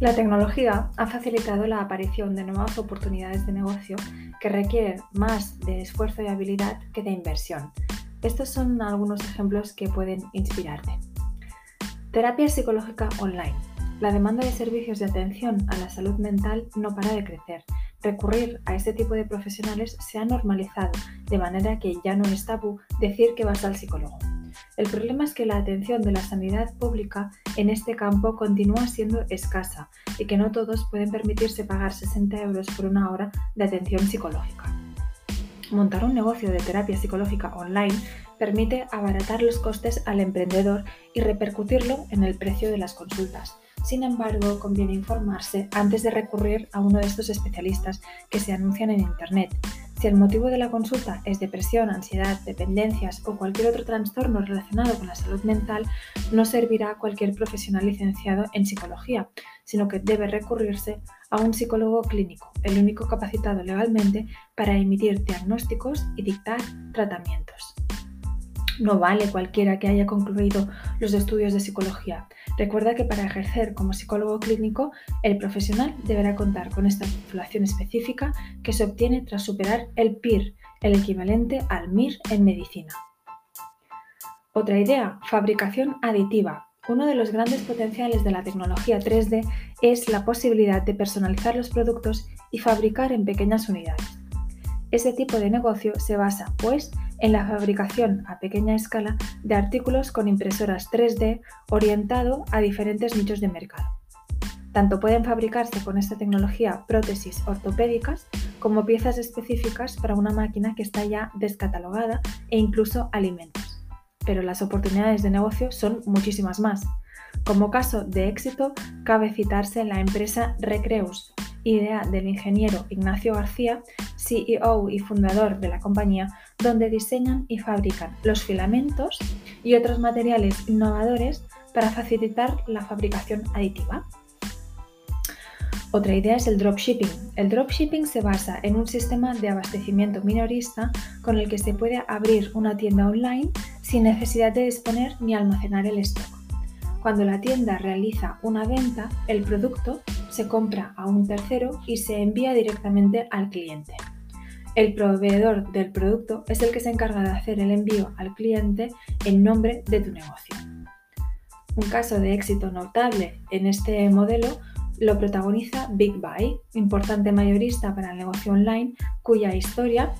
La tecnología ha facilitado la aparición de nuevas oportunidades de negocio que requieren más de esfuerzo y habilidad que de inversión. Estos son algunos ejemplos que pueden inspirarte. Terapia psicológica online. La demanda de servicios de atención a la salud mental no para de crecer. Recurrir a este tipo de profesionales se ha normalizado, de manera que ya no es tabú decir que vas al psicólogo. El problema es que la atención de la sanidad pública en este campo continúa siendo escasa y que no todos pueden permitirse pagar 60 euros por una hora de atención psicológica. Montar un negocio de terapia psicológica online permite abaratar los costes al emprendedor y repercutirlo en el precio de las consultas. Sin embargo, conviene informarse antes de recurrir a uno de estos especialistas que se anuncian en Internet, si el motivo de la consulta es depresión, ansiedad, dependencias o cualquier otro trastorno relacionado con la salud mental, no servirá cualquier profesional licenciado en psicología, sino que debe recurrirse a un psicólogo clínico, el único capacitado legalmente para emitir diagnósticos y dictar tratamientos. No vale cualquiera que haya concluido los estudios de psicología. Recuerda que para ejercer como psicólogo clínico, el profesional deberá contar con esta titulación específica que se obtiene tras superar el PIR, el equivalente al MIR en medicina. Otra idea, fabricación aditiva. Uno de los grandes potenciales de la tecnología 3D es la posibilidad de personalizar los productos y fabricar en pequeñas unidades. Este tipo de negocio se basa, pues, en la fabricación a pequeña escala de artículos con impresoras 3D orientado a diferentes nichos de mercado. Tanto pueden fabricarse con esta tecnología prótesis ortopédicas como piezas específicas para una máquina que está ya descatalogada e incluso alimentos. Pero las oportunidades de negocio son muchísimas más. Como caso de éxito, cabe citarse la empresa Recreus, idea del ingeniero Ignacio García, CEO y fundador de la compañía, donde diseñan y fabrican los filamentos y otros materiales innovadores para facilitar la fabricación aditiva. Otra idea es el dropshipping. El dropshipping se basa en un sistema de abastecimiento minorista con el que se puede abrir una tienda online sin necesidad de disponer ni almacenar el stock. Cuando la tienda realiza una venta, el producto se compra a un tercero y se envía directamente al cliente. El proveedor del producto es el que se encarga de hacer el envío al cliente en nombre de tu negocio. Un caso de éxito notable en este modelo lo protagoniza Big Buy, importante mayorista para el negocio online, cuya historia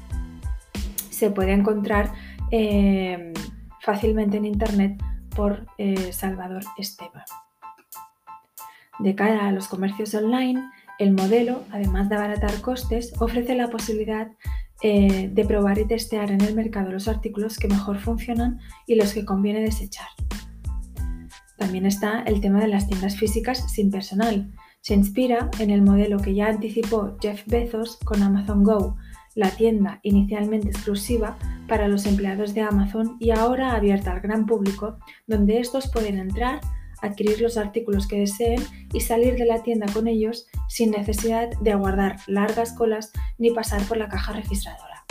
se puede encontrar eh, fácilmente en Internet por eh, Salvador Esteban. De cara a los comercios online, el modelo, además de abaratar costes, ofrece la posibilidad eh, de probar y testear en el mercado los artículos que mejor funcionan y los que conviene desechar. También está el tema de las tiendas físicas sin personal. Se inspira en el modelo que ya anticipó Jeff Bezos con Amazon Go, la tienda inicialmente exclusiva para los empleados de Amazon y ahora abierta al gran público, donde estos pueden entrar, adquirir los artículos que deseen y salir de la tienda con ellos sin necesidad de aguardar largas colas ni pasar por la caja registradora.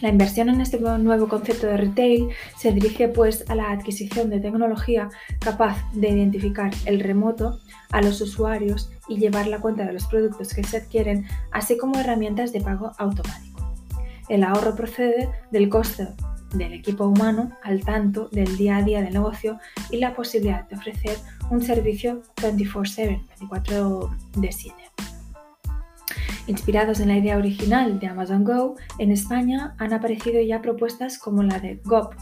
La inversión en este nuevo concepto de retail se dirige pues a la adquisición de tecnología capaz de identificar el remoto a los usuarios y llevar la cuenta de los productos que se adquieren, así como herramientas de pago automático. El ahorro procede del coste del equipo humano al tanto del día a día del negocio y la posibilidad de ofrecer un servicio 24/7, 24 de 7. Inspirados en la idea original de Amazon Go, en España han aparecido ya propuestas como la de GOP,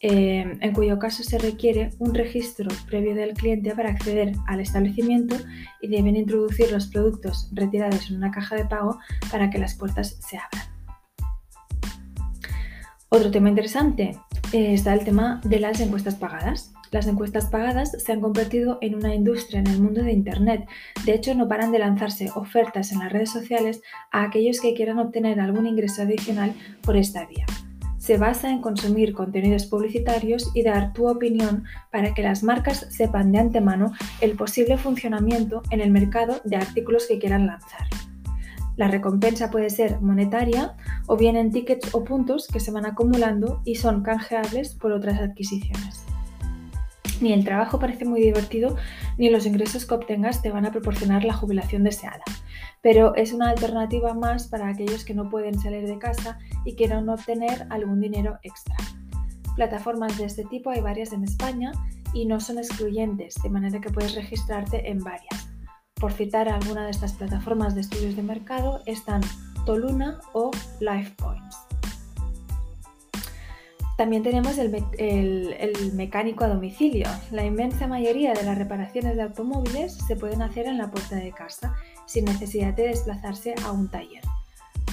eh, en cuyo caso se requiere un registro previo del cliente para acceder al establecimiento y deben introducir los productos retirados en una caja de pago para que las puertas se abran. Otro tema interesante eh, está el tema de las encuestas pagadas. Las encuestas pagadas se han convertido en una industria en el mundo de Internet. De hecho, no paran de lanzarse ofertas en las redes sociales a aquellos que quieran obtener algún ingreso adicional por esta vía. Se basa en consumir contenidos publicitarios y dar tu opinión para que las marcas sepan de antemano el posible funcionamiento en el mercado de artículos que quieran lanzar. La recompensa puede ser monetaria o bien en tickets o puntos que se van acumulando y son canjeables por otras adquisiciones. Ni el trabajo parece muy divertido, ni los ingresos que obtengas te van a proporcionar la jubilación deseada. Pero es una alternativa más para aquellos que no pueden salir de casa y quieran obtener algún dinero extra. Plataformas de este tipo hay varias en España y no son excluyentes, de manera que puedes registrarte en varias. Por citar alguna de estas plataformas de estudios de mercado están Toluna o LifePoints. También tenemos el, mecánico a domicilio. La inmensa mayoría de las reparaciones de automóviles se pueden hacer en la puerta de casa, sin necesidad de desplazarse a un taller.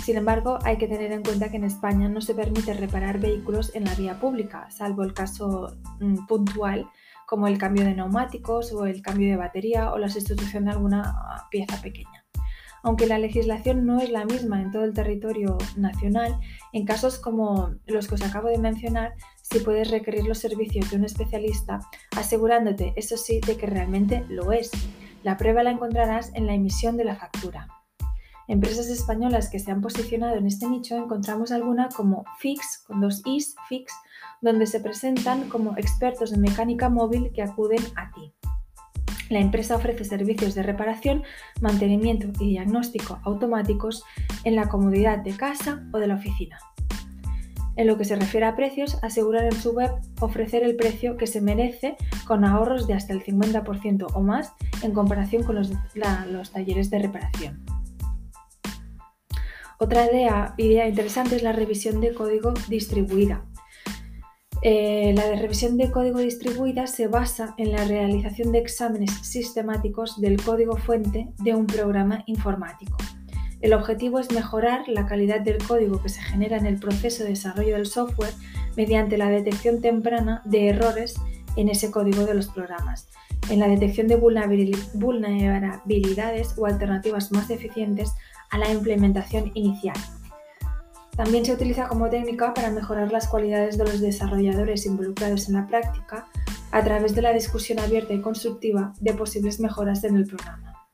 Sin embargo, hay que tener en cuenta que en España no se permite reparar vehículos en la vía pública, salvo el caso mm, puntual como el cambio de neumáticos o el cambio de batería o la sustitución de alguna pieza pequeña. Aunque la legislación no es la misma en todo el territorio nacional, en casos como los que os acabo de mencionar, sí puedes requerir los servicios de un especialista, asegurándote, eso sí, de que realmente lo es. La prueba la encontrarás en la emisión de la factura. Empresas españolas que se han posicionado en este nicho encontramos alguna como Fix, con dos Is, Fix, donde se presentan como expertos en mecánica móvil que acuden a ti. La empresa ofrece servicios de reparación, mantenimiento y diagnóstico automáticos en la comodidad de casa o de la oficina. En lo que se refiere a precios, aseguran en su web ofrecer el precio que se merece con ahorros de hasta el 50% o más en comparación con los, los talleres de reparación. Otra idea, interesante es la revisión de código distribuida. Eh, la revisión de código distribuida se basa en la realización de exámenes sistemáticos del código fuente de un programa informático. El objetivo es mejorar la calidad del código que se genera en el proceso de desarrollo del software mediante la detección temprana de errores en ese código de los programas, en la detección de vulnerabilidades o alternativas más eficientes a la implementación inicial. También se utiliza como técnica para mejorar las cualidades de los desarrolladores involucrados en la práctica a través de la discusión abierta y constructiva de posibles mejoras en el programa.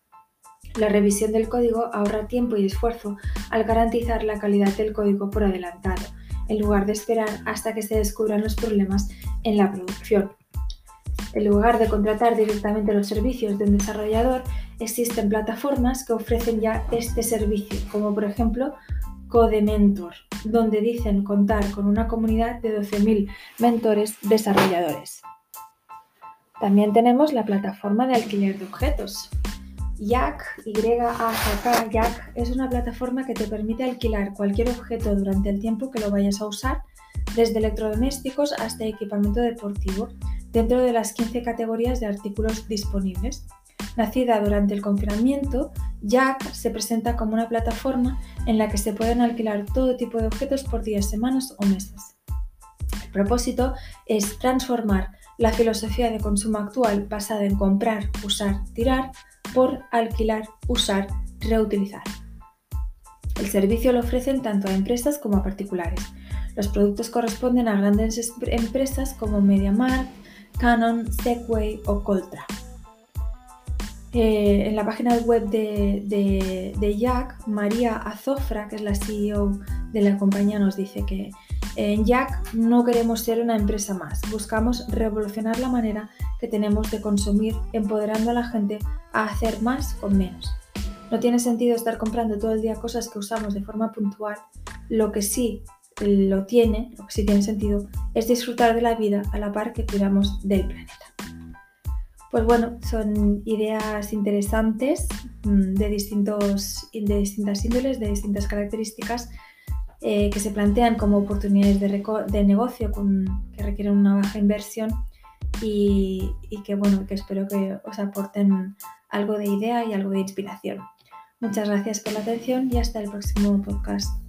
La revisión del código ahorra tiempo y esfuerzo al garantizar la calidad del código por adelantado, en lugar de esperar hasta que se descubran los problemas en la producción. En lugar de contratar directamente los servicios de un desarrollador, existen plataformas que ofrecen ya este servicio, como por ejemplo Codementor, donde dicen contar con una comunidad de 12.000 mentores desarrolladores. También tenemos la plataforma de alquiler de objetos. Yak, YAK, Yak, es una plataforma que te permite alquilar cualquier objeto durante el tiempo que lo vayas a usar, desde electrodomésticos hasta equipamiento deportivo, dentro de las 15 categorías de artículos disponibles. Nacida durante el confinamiento, Jack se presenta como una plataforma en la que se pueden alquilar todo tipo de objetos por días, semanas o meses. El propósito es transformar la filosofía de consumo actual basada en comprar, usar, tirar por alquilar, usar, reutilizar. El servicio lo ofrecen tanto a empresas como a particulares. Los productos corresponden a grandes empresas como MediaMarkt, Canon, Segway o Coltra. Eh, en la página web de, de, Jack, María Azofra, que es la CEO de la compañía, nos dice que en Jack no queremos ser una empresa más, buscamos revolucionar la manera que tenemos de consumir, empoderando a la gente a hacer más con menos. No tiene sentido estar comprando todo el día cosas que usamos de forma puntual, lo que sí lo tiene, lo que sí tiene sentido, es disfrutar de la vida a la par que cuidamos del planeta. Pues bueno, son ideas interesantes mm, de, distintos, de distintas índoles, de distintas características eh, que se plantean como oportunidades de, negocio que requieren una baja inversión y, y, que bueno, que espero que os aporten algo de idea y algo de inspiración. Muchas gracias por la atención y hasta el próximo podcast.